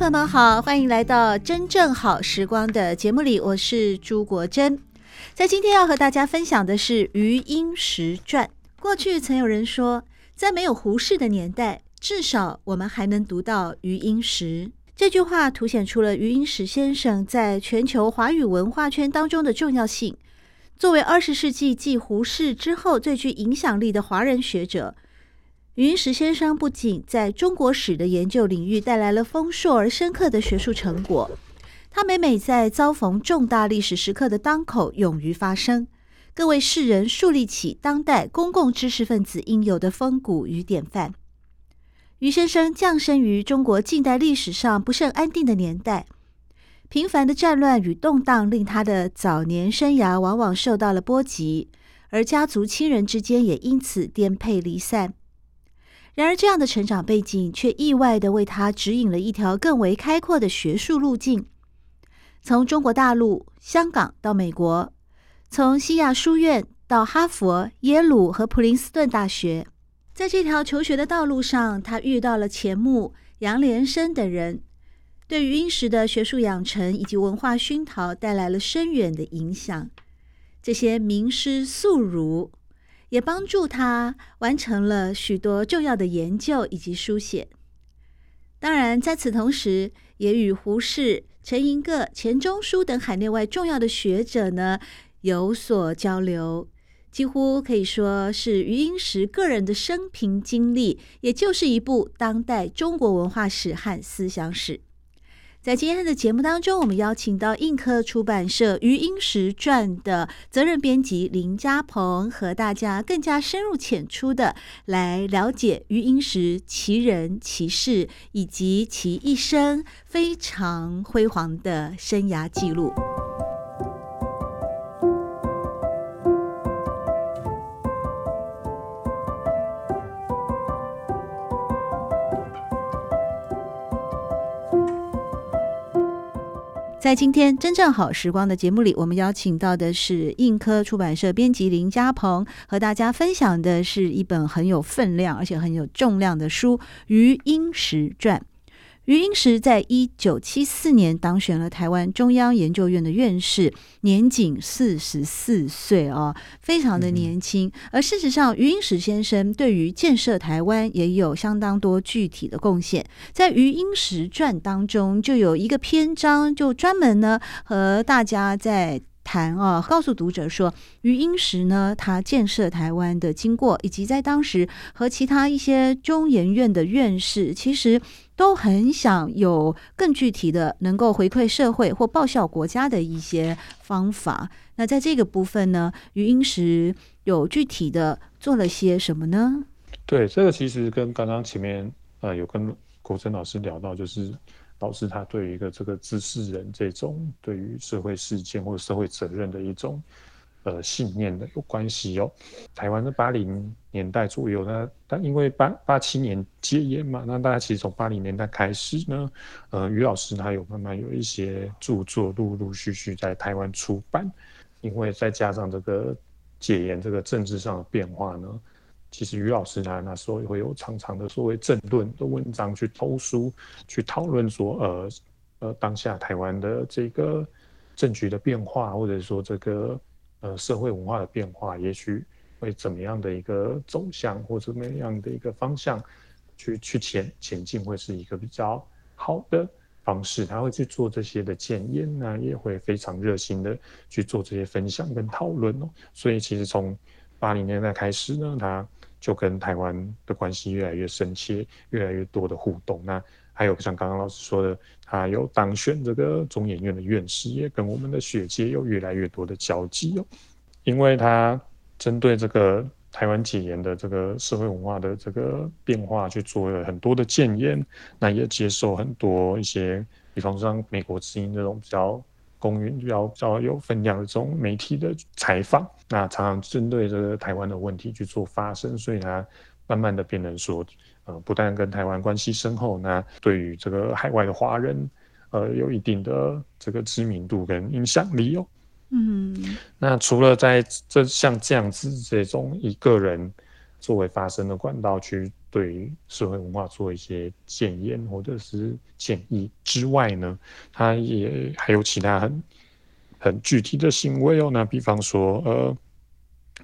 朋友们好，欢迎来到《真正好时光》的节目里，我是朱国珍。在今天要和大家分享的是余英时传。过去曾有人说，在没有胡适的年代，至少我们还能读到余英时。这句话凸显出了余英时先生在全球华语文化圈当中的重要性。作为二十世纪继胡适之后最具影响力的华人学者，余石先生不仅在中国史的研究领域带来了丰硕而深刻的学术成果，他每每在遭逢重大历史时刻的当口勇于发声。更为世人树立起当代公共知识分子应有的风骨与典范。余先生降生于中国近代历史上不甚安定的年代，频繁的战乱与动荡令他的早年生涯往往受到了波及，而家族亲人之间也因此颠沛离散。然而，这样的成长背景却意外地为他指引了一条更为开阔的学术路径，从中国大陆、香港到美国。从西亚书院到哈佛、耶鲁和普林斯顿大学，在这条求学的道路上，他遇到了钱穆、杨连生等人，对于英时的学术养成以及文化熏陶带来了深远的影响。这些名师宿儒也帮助他完成了许多重要的研究以及书写。当然，在此同时，也与胡适、陈寅恪、钱钟书等海内外重要的学者呢，有所交流，几乎可以说是余英时个人的生平经历，也就是一部当代中国文化史和思想史。在今天的节目当中，我们邀请到印刻出版社《余英时传》的责任编辑林家鹏，和大家更加深入浅出的来了解余英时其人其事以及其一生非常辉煌的生涯记录。在今天真正好时光的节目里，我们邀请到的是硬科出版社编辑林家鹏，和大家分享的是一本很有分量而且很有重量的书《余英时传》。余英时在一九七四年当选了台湾中央研究院的院士，年仅四十四岁哦，非常的年轻。而事实上，余英时先生对于建设台湾也有相当多具体的贡献。在《余英时传》当中，就有一个篇章，就专门呢和大家在谈啊，告诉读者说，余英时呢，他建设台湾的经过，以及在当时和其他一些中研院的院士，其实。都很想有更具体的能够回馈社会或报效国家的一些方法。那在这个部分呢，余英时有具体的做了些什么呢？对，这个其实跟刚刚前面呃有跟国珍老师聊到，就是导致他对于一个这个知识人这种对于社会事件或社会责任的一种。呃，信念的有关系哦。台湾的八零年代左右，那但因为八八七年戒严嘛，那大家其实从八零年代开始呢，呃，余老师他有慢慢有一些著作陆陆续续在台湾出版。因为再加上这个戒严这个政治上的变化呢，其实余老师他那时候也会有长长的所谓政论的文章去投书，去讨论说，呃呃，当下台湾的这个政局的变化，或者说这个。呃，社会文化的变化，也许会怎么样的一个走向，或者怎么样的一个方向去去前前进，会是一个比较好的方式。他会去做这些的检验呢，也会非常热心的去做这些分享跟讨论哦。所以，其实从八零年代开始呢，他就跟台湾的关系越来越深切，越来越多的互动。那还有像刚刚老师说的，他有当选这个中研院的院士，也跟我们的学界有越来越多的交集哦。因为他针对这个台湾解严的这个社会文化的这个变化去做了很多的建言，那也接受很多一些，比方说像美国之音这种比较公允、比较比较有分量的这种媒体的采访，那常常针对这个台湾的问题去做发声，所以它慢慢的变成说，呃，不但跟台湾关系深厚，那对于这个海外的华人，呃，有一定的这个知名度跟影响力哦。嗯，那除了在这像这样子这种一个人作为发声的管道去对于社会文化做一些建言或者是建议之外呢，他也还有其他很很具体的行为哦。那比方说，呃，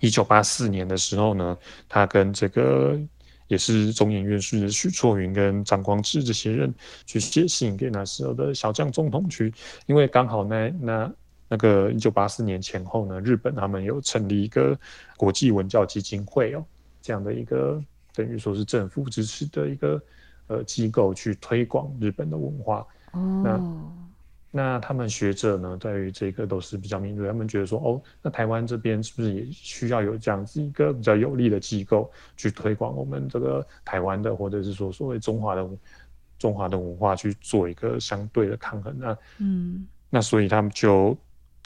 一九八四年的时候呢，他跟这个也是中研院士的许倬云跟张光智这些人去写信给那时候的小将总统去，因为刚好那那。那个一九八四年前后呢，日本他们有成立一个国际文教基金会哦，这样的一个等于说是政府支持的一个呃机构去推广日本的文化。哦，那那他们学者呢，对于这个都是比较敏锐，他们觉得说，哦，那台湾这边是不是也需要有这样子一个比较有力的机构去推广我们这个台湾的，或者是说所谓中华的中华的文化去做一个相对的抗衡？那嗯，那所以他们就。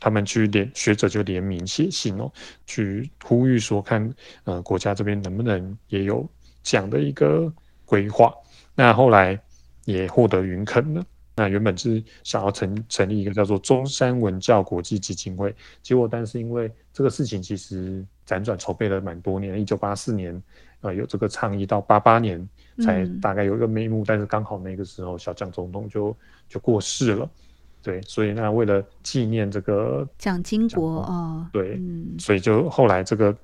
他们去联学者就联名写信哦，去呼吁说看，呃，国家这边能不能也有这样的一个规划。那后来也获得允肯了。那原本是想要成成立一个叫做中山文教国际基金会，结果但是因为这个事情其实辗转筹备了蛮多年，一九八四年呃有这个倡议，到八八年才大概有一个眉目，嗯、但是刚好那个时候小蒋总统就就过世了。对，所以那为了纪念这个蒋经国啊，对，嗯、所以就后来这个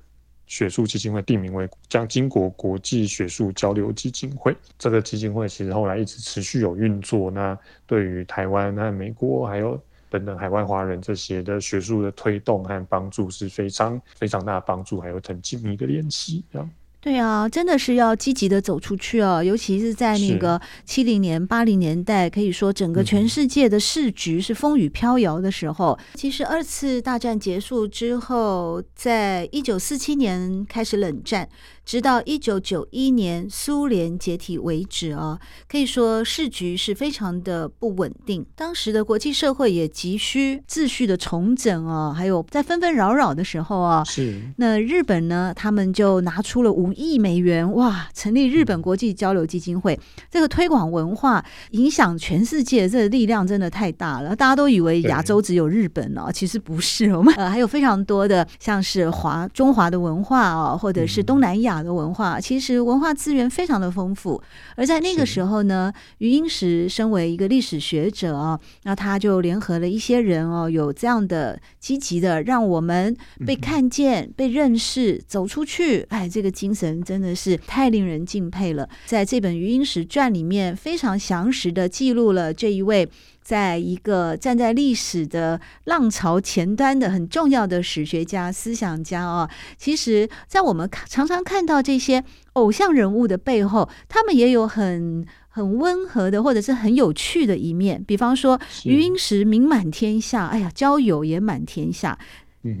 学术基金会定名为江经国国际学术交流基金会。这个基金会其实后来一直持续有运作，那对于台湾、那美国还有等等海外华人这些的学术的推动和帮助是非常非常大的帮助，还有很紧密的联系，这样。对啊，真的是要积极的走出去哦，尤其是在那个七零年、八零年代，可以说整个全世界的市局是风雨飘摇的时候。嗯、其实二次大战结束之后，在一九四七年开始冷战。直到一九九一年苏联解体为止啊，可以说市局是非常的不稳定。当时的国际社会也急需秩序的重整啊，还有在纷纷扰扰的时候啊，是那日本呢，他们就拿出了五亿美元哇，成立日本国际交流基金会。嗯、这个推广文化、影响全世界，这个力量真的太大了。大家都以为亚洲只有日本哦，其实不是，我们呃还有非常多的像是华中华的文化啊，或者是东南亚。的文化其实文化资源非常的丰富，而在那个时候呢，余英时身为一个历史学者啊，那他就联合了一些人哦，有这样的积极的让我们被看见、嗯、被认识、走出去，哎，这个精神真的是太令人敬佩了。在这本《余英时传》里面，非常详实的记录了这一位。在一个站在历史的浪潮前端的很重要的史学家、思想家啊，其实，在我们常常看到这些偶像人物的背后，他们也有很很温和的，或者是很有趣的一面。比方说，余英时名满天下，哎呀，交友也满天下。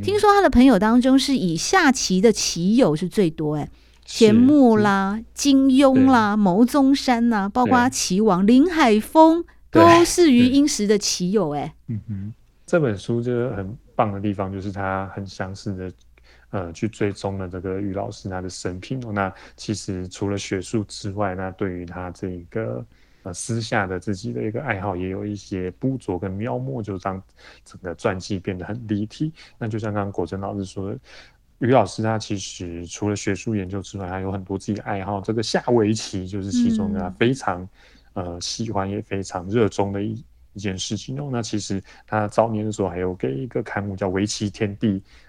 听说他的朋友当中是以下棋的棋友是最多，哎，钱穆啦、金庸啦、牟宗山呐，包括棋王林海峰。都是余英时的棋友哎，嗯哼，这本书就是很棒的地方，就是他很详细的呃去追踪了这个余老师他的生平。那其实除了学术之外，那对于他这个呃私下的自己的一个爱好，也有一些捕捉跟描摹，就让整个传记变得很立体。那就像刚刚果真老师说的，于老师他其实除了学术研究之外，还有很多自己的爱好。这个下围棋就是其中的非常。嗯呃，喜欢也非常热衷的一一件事情哦。那其实他早年的时候还有给一个刊物叫《围棋天地》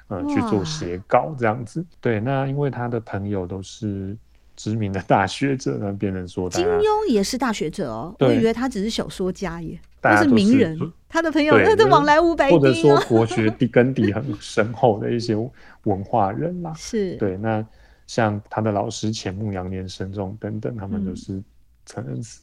呃去做写稿这样子。对，那因为他的朋友都是知名的大学者，那别人说金庸也是大学者哦。我以为他只是小说家耶，他是名人。他的朋友他的 往来无白丁，或者说国学 底根底很深厚的一些文化人啦。是对，那像他的老师钱穆、杨连生这种等等，他们都是承认是。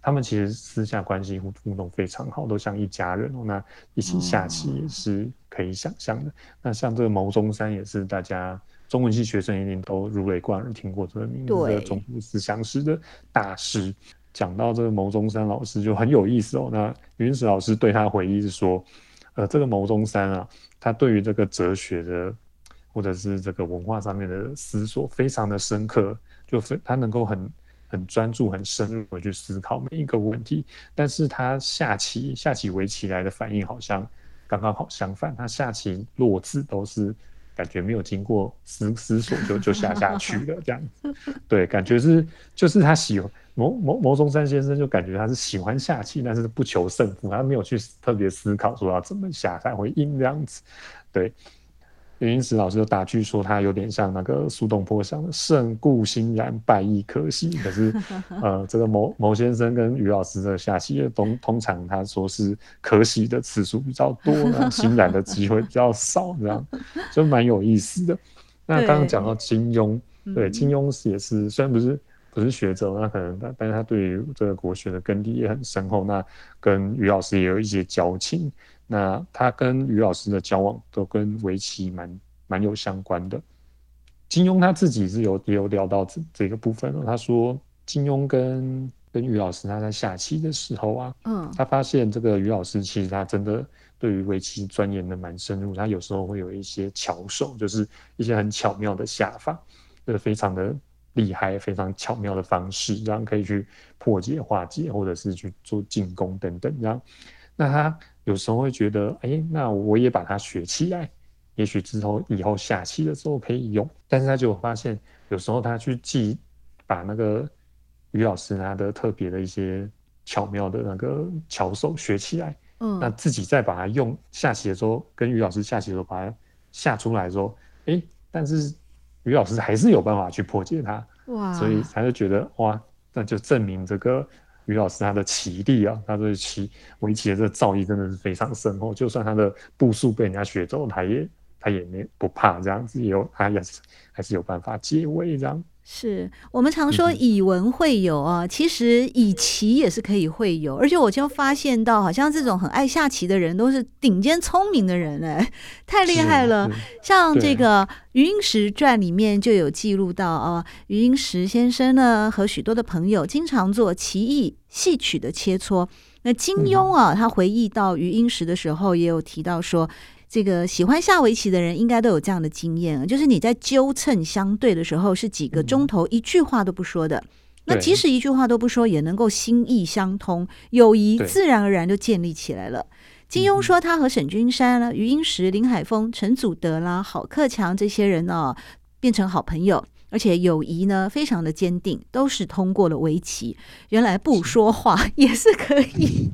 他们其实私下关系互互动非常好，都像一家人哦。那一起下棋也是可以想象的。哦、那像这个牟中山也是大家中文系学生一定都如雷贯耳听过这个名字，这个中国思想史的大师。讲到这个牟中山老师就很有意思哦。那云石老师对他回忆是说，呃，这个牟中山啊，他对于这个哲学的或者是这个文化上面的思索非常的深刻，就非他能够很很专注、很深入的去思考每一个问题。但是他下棋下起围棋来的反应好像刚刚好相反，他下棋落字都是感觉没有经过思思索就就下下去了这样子。对，感觉是就是他喜欢。牟牟牟中山先生就感觉他是喜欢下棋，但是不求胜负，他没有去特别思考说要怎么下才会赢这样子。对，余英时老师就打趣说他有点像那个苏东坡想的“胜固欣然，败亦可惜”。可是，呃，这个牟牟先生跟于老师的下棋，通通常他说是可喜的次数比较多，欣然的机会比较少，这样 就蛮有意思的。那刚刚讲到金庸，对，金庸也是虽然不是。不是学者，那可能但但是他对于这个国学的根底也很深厚。那跟于老师也有一些交情。那他跟于老师的交往都跟围棋蛮蛮有相关的。金庸他自己是有也有聊到这这个部分了。他说金庸跟跟于老师他在下棋的时候啊，嗯，他发现这个于老师其实他真的对于围棋钻研的蛮深入。他有时候会有一些巧手，就是一些很巧妙的下法，就是非常的。厉害，非常巧妙的方式，这样可以去破解、化解，或者是去做进攻等等。这样，那他有时候会觉得，哎、欸，那我也把它学起来，也许之后以后下棋的时候可以用。但是他就发现，有时候他去记，把那个于老师他的特别的一些巧妙的那个巧手学起来，嗯，那自己再把它用下棋的时候，跟于老师下棋的时候把它下出来的时候，哎、欸，但是。于老师还是有办法去破解它，哇！所以他就觉得哇，那就证明这个于老师他的棋力啊，他对棋围棋的这个造诣真的是非常深厚。就算他的步数被人家学走，他也他也没不怕这样子，也有他也是还是有办法解围这样。是我们常说以文会友啊，嗯、其实以棋也是可以会友，而且我就发现到，好像这种很爱下棋的人都是顶尖聪明的人哎，太厉害了。像这个《余英时传》里面就有记录到啊，余英时先生呢和许多的朋友经常做棋艺戏曲的切磋。那金庸啊，他回忆到余英时的时候，也有提到说。这个喜欢下围棋的人应该都有这样的经验，就是你在纠称相对的时候，是几个钟头一句话都不说的。那即使一句话都不说，也能够心意相通，友谊自然而然就建立起来了。金庸说，他和沈君山啦、余英时、林海峰、陈祖德啦、郝克强这些人呢，变成好朋友。而且友谊呢，非常的坚定，都是通过了围棋。原来不说话 也是可以，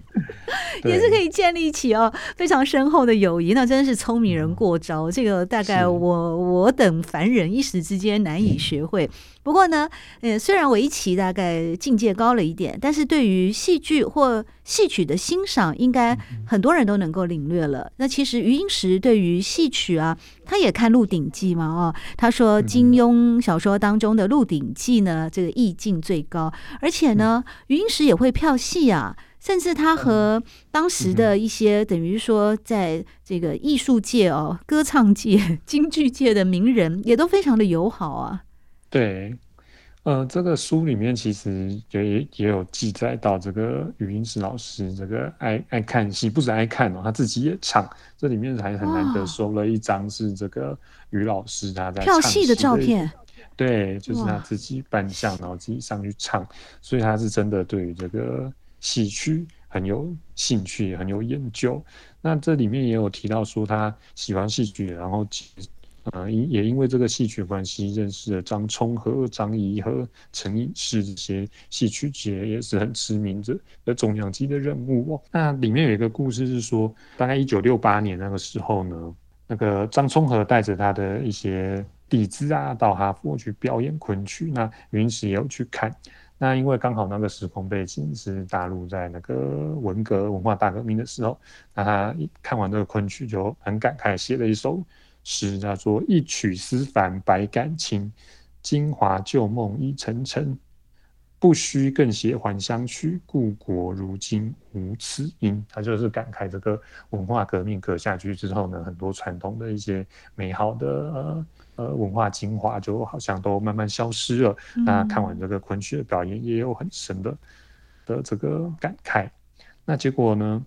也是可以建立起哦非常深厚的友谊。那真的是聪明人过招，这个大概我我等凡人一时之间难以学会。不过呢，呃，虽然围棋大概境界高了一点，但是对于戏剧或戏曲的欣赏，应该很多人都能够领略了。那其实余英时对于戏曲啊，他也看《鹿鼎记》嘛，哦，他说金庸小说当中的《鹿鼎记》呢，这个意境最高，而且呢，余英时也会票戏啊，甚至他和当时的一些等于说在这个艺术界哦、歌唱界、京剧界的名人，也都非常的友好啊。对，呃，这个书里面其实也也有记载到，这个余英时老师这个爱爱看戏，不止爱看哦，他自己也唱。这里面还很难得收了一张是这个余老师他在跳戏的，的照片，对，就是他自己扮相，然后自己上去唱，所以他是真的对于这个戏曲很有兴趣，很有研究。那这里面也有提到说他喜欢戏曲，然后。呃，也因为这个戏曲关系，认识了张充和、张仪和、陈隐士这些戏曲界也是很知名的的重量级的人物哦。那里面有一个故事是说，大概一九六八年那个时候呢，那个张充和带着他的一些弟子啊，到哈佛去表演昆曲。那云石也有去看。那因为刚好那个时空背景是大陆在那个文革文化大革命的时候，那他看完这个昆曲就很感慨，写了一首。诗叫做“一曲思凡百感情，京华旧梦已沉沉。不须更写还乡曲，故国如今无此音。他就是感慨这个文化革命革下去之后呢，很多传统的一些美好的呃呃文化精华，就好像都慢慢消失了。嗯、那看完这个昆曲的表演，也有很深的的这个感慨。那结果呢，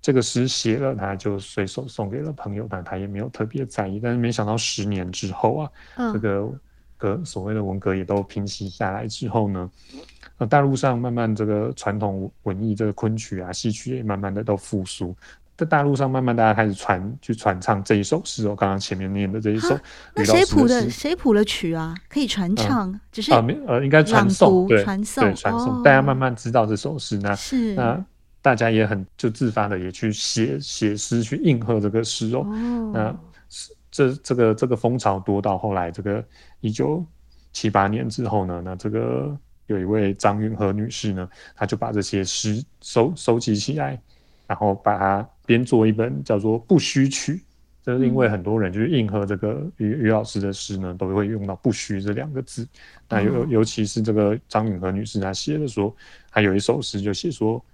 这个诗写了，他就随手送给了朋友，但他也没有特别在意。但是没想到十年之后啊，嗯、这个。所谓的文革也都平息下来之后呢，呃，大陆上慢慢这个传统文艺，这个昆曲啊、戏曲也慢慢的都复苏，在大陆上慢慢大家开始传去传唱这一首诗哦，刚刚前面念的这一首，那谁谱的？谁谱了曲啊？可以传唱，嗯、只是啊，呃，应该传诵，对，传诵，对，传诵，哦、大家慢慢知道这首诗，那是那大家也很就自发的也去写写诗去应和这个诗哦，哦那。这这个这个风潮多到后来，这个一九七八年之后呢，那这个有一位张允和女士呢，她就把这些诗收收集起来，然后把它编做一本叫做《不虚曲》。这是因为很多人就是应和这个于于老师的诗呢，都会用到“不虚”这两个字。那尤尤其是这个张允和女士，她写的说，还有一首诗就写说：“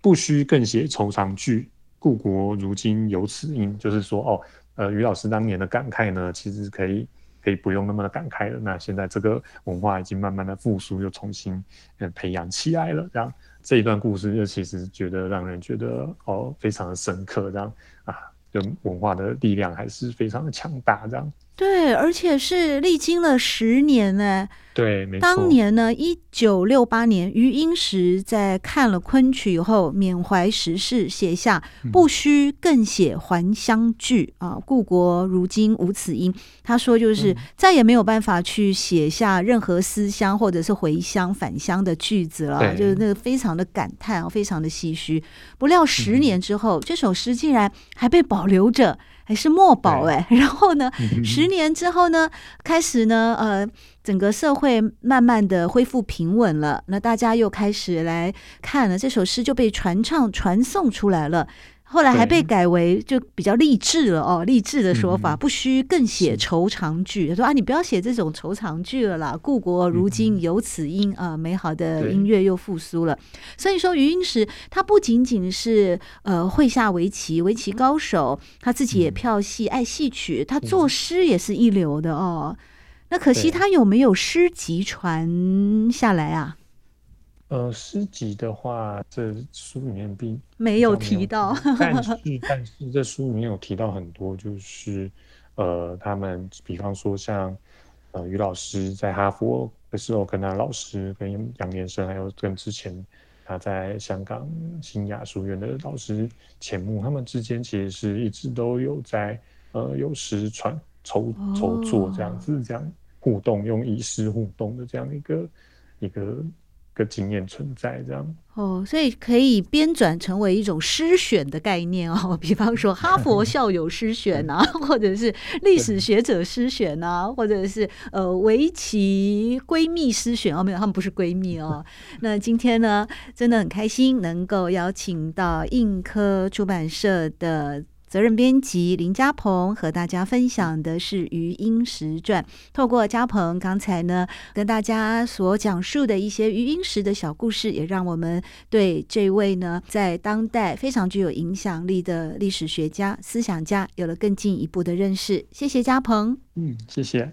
不虚更写愁肠句，故国如今有此音。”就是说哦。呃，于老师当年的感慨呢，其实可以可以不用那么的感慨了。那现在这个文化已经慢慢的复苏，又重新呃培养起来了。这样这一段故事就其实觉得让人觉得哦非常的深刻。这样啊，就文化的力量还是非常的强大。这样。对，而且是历经了十年呢。对，没错。当年呢，一九六八年，余英时在看了昆曲以后，缅怀时事，写下“不须更写还乡句”啊，“故国如今无此音”。他说，就是再也没有办法去写下任何思乡或者是回乡返乡的句子了，就是那个非常的感叹，非常的唏嘘。不料十年之后，嗯、这首诗竟然还被保留着。还是墨宝哎，对然后呢，十年之后呢，开始呢，呃，整个社会慢慢的恢复平稳了，那大家又开始来看了这首诗，就被传唱传颂出来了。后来还被改为就比较励志了哦，励志的说法，不需更写愁长句。他说啊，你不要写这种愁长句了啦，故国如今有此音啊，美好的音乐又复苏了。所以说，余英时他不仅仅是呃会下围棋，围棋高手，他自己也票戏，爱戏曲，他作诗也是一流的哦。那可惜他有没有诗集传下来啊？呃，诗集的话，这书里面并没有提到，但是 但是这书里面有提到很多，就是呃，他们比方说像呃，于老师在哈佛的时候，跟他老师跟杨延生，还有跟之前他在香港新雅书院的老师钱穆，他们之间其实是一直都有在呃有诗传筹筹作这样子，哦、这样互动，用以诗互动的这样一个一个。个经验存在这样哦，所以可以编纂成为一种诗选的概念哦，比方说哈佛校友诗选啊，或者是历史学者诗选啊，或者是呃围棋闺蜜诗选哦，没有，他们不是闺蜜哦。那今天呢，真的很开心能够邀请到印科出版社的。责任编辑林家鹏和大家分享的是《余英时传》。透过家鹏刚才呢跟大家所讲述的一些余英时的小故事，也让我们对这位呢在当代非常具有影响力的历史学家、思想家有了更进一步的认识。谢谢家鹏。嗯，谢谢。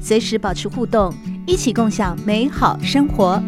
随时保持互动，一起共享美好生活。